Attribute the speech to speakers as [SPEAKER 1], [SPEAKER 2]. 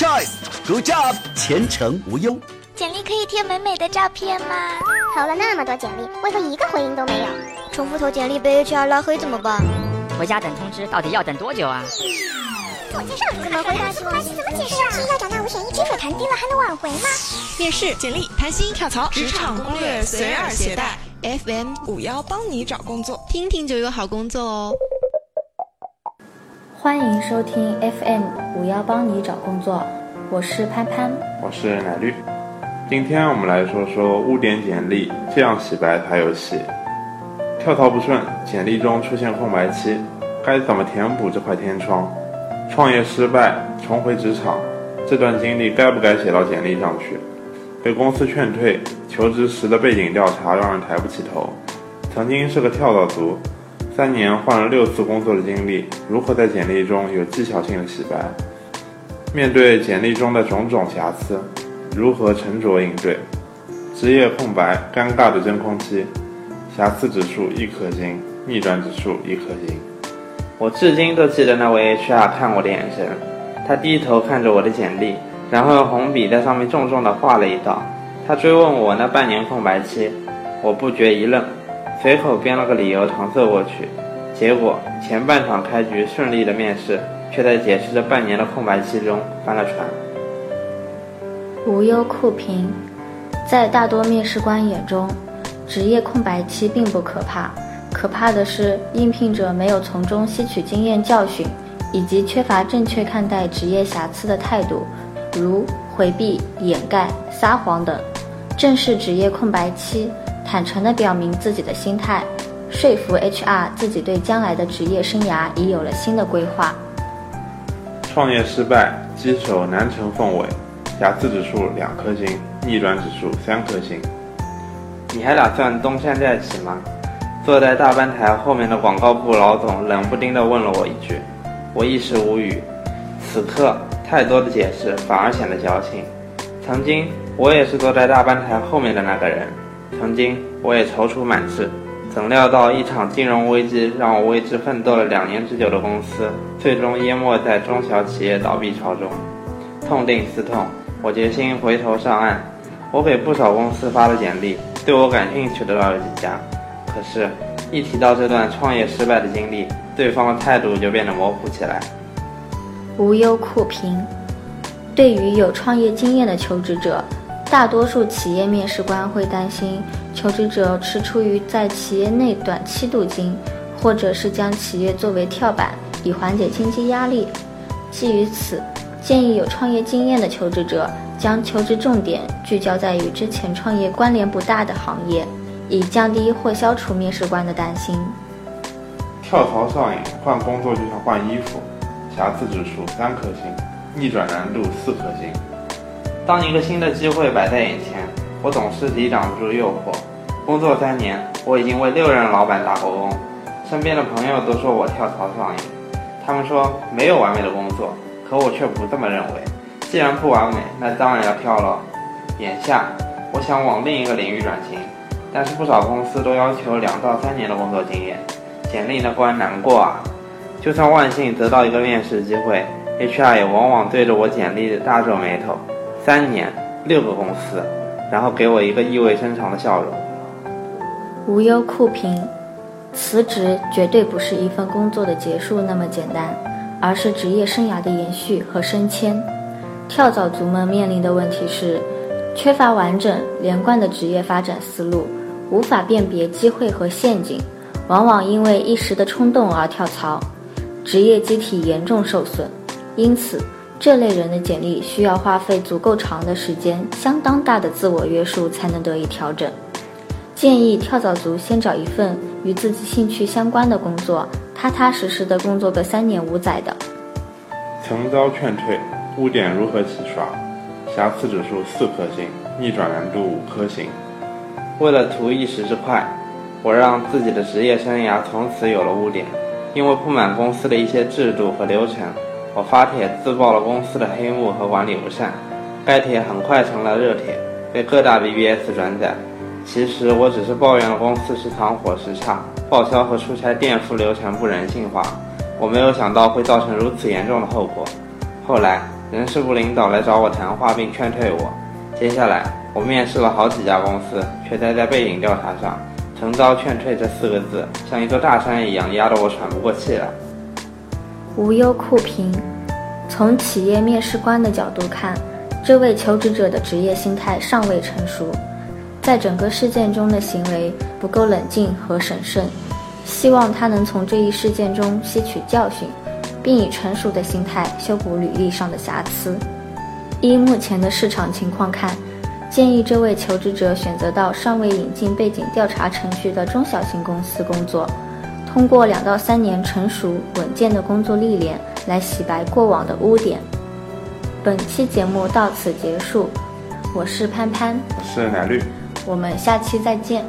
[SPEAKER 1] choice，good job，前程无忧。
[SPEAKER 2] 简历可以贴美美的照片吗？
[SPEAKER 3] 投了那么多简历，为何一个回应都没有？
[SPEAKER 2] 重复投简历被 HR 拉黑怎么办？
[SPEAKER 4] 回家等通知，到底要等多久啊？
[SPEAKER 3] 自我介绍怎么回答？怎么解释啊？要找那五险一金，谈低了还能挽回吗？
[SPEAKER 5] 面试、简历、谈薪、跳槽、职场攻略，随耳携带。FM 五幺帮你找工作，听听就有好工作哦。
[SPEAKER 6] 欢迎收听 FM 五幺帮你找工作，我是潘潘，
[SPEAKER 7] 我是奶绿。今天我们来说说污点简历，这样洗白才有戏。跳槽不顺，简历中出现空白期，该怎么填补这块天窗？创业失败，重回职场，这段经历该不该写到简历上去？被公司劝退，求职时的背景调查让人抬不起头。曾经是个跳蚤族。三年换了六次工作的经历，如何在简历中有技巧性的洗白？面对简历中的种种瑕疵，如何沉着应对？职业空白，尴尬的真空期，瑕疵指数一颗星，逆转指数一颗星。
[SPEAKER 8] 我至今都记得那位 HR 看我的眼神，他低头看着我的简历，然后用红笔在上面重重地画了一道。他追问我那半年空白期，我不觉一愣。随口编了个理由搪塞过去，结果前半场开局顺利的面试，却在解释这半年的空白期中翻了船。
[SPEAKER 6] 无忧酷评，在大多面试官眼中，职业空白期并不可怕，可怕的是应聘者没有从中吸取经验教训，以及缺乏正确看待职业瑕疵的态度，如回避、掩盖、撒谎等。正是职业空白期。坦诚地表明自己的心态，说服 HR 自己对将来的职业生涯已有了新的规划。
[SPEAKER 7] 创业失败，鸡首难成凤尾，瑕疵指数两颗星，逆转指数三颗星。
[SPEAKER 8] 你还打算东山再起吗？坐在大班台后面的广告部老总冷不丁地问了我一句，我一时无语。此刻太多的解释反而显得矫情。曾经我也是坐在大班台后面的那个人。曾经我也踌躇满志，怎料到一场金融危机让我为之奋斗了两年之久的公司，最终淹没在中小企业倒闭潮中。痛定思痛，我决心回头上岸。我给不少公司发了简历，对我感兴趣的倒有几家。可是，一提到这段创业失败的经历，对方的态度就变得模糊起来。
[SPEAKER 6] 无忧酷评，对于有创业经验的求职者。大多数企业面试官会担心求职者是出于在企业内短期镀金，或者是将企业作为跳板以缓解经济压力。基于此，建议有创业经验的求职者将求职重点聚焦在与之前创业关联不大的行业，以降低或消除面试官的担心。
[SPEAKER 7] 跳槽上瘾，换工作就像换衣服，瑕疵指数三颗星，逆转难度四颗星。
[SPEAKER 8] 当一个新的机会摆在眼前，我总是抵挡不住诱惑。工作三年，我已经为六任老板打过工，身边的朋友都说我跳槽上瘾。他们说没有完美的工作，可我却不这么认为。既然不完美，那当然要跳了。眼下，我想往另一个领域转型，但是不少公司都要求两到三年的工作经验，简历那关难过啊！就算万幸得到一个面试机会，HR 也往往对着我简历大皱眉头。三年六个公司，然后给我一个意味深长的笑容。
[SPEAKER 6] 无忧酷评，辞职绝对不是一份工作的结束那么简单，而是职业生涯的延续和升迁。跳蚤族们面临的问题是，缺乏完整连贯的职业发展思路，无法辨别机会和陷阱，往往因为一时的冲动而跳槽，职业机体严重受损。因此。这类人的简历需要花费足够长的时间，相当大的自我约束才能得以调整。建议跳蚤族先找一份与自己兴趣相关的工作，踏踏实实的工作个三年五载的。
[SPEAKER 7] 曾遭劝退，污点如何洗刷？瑕疵指数四颗星，逆转难度五颗星。
[SPEAKER 8] 为了图一时之快，我让自己的职业生涯从此有了污点，因为不满公司的一些制度和流程。我发帖自曝了公司的黑幕和管理不善，该帖很快成了热帖，被各大 BBS 转载。其实我只是抱怨了公司食堂伙食差，报销和出差垫付流程不人性化。我没有想到会造成如此严重的后果。后来人事部领导来找我谈话并劝退我。接下来，我面试了好几家公司，却待在背景调查上。诚遭劝退这四个字，像一座大山一样压得我喘不过气来。
[SPEAKER 6] 无忧酷评，从企业面试官的角度看，这位求职者的职业心态尚未成熟，在整个事件中的行为不够冷静和审慎。希望他能从这一事件中吸取教训，并以成熟的心态修补履历上的瑕疵。依目前的市场情况看，建议这位求职者选择到尚未引进背景调查程序的中小型公司工作，通过两到三年成熟稳健的工作历练来洗白过往的污点。本期节目到此结束，我是潘潘，
[SPEAKER 7] 我是奶绿，
[SPEAKER 6] 我们下期再见。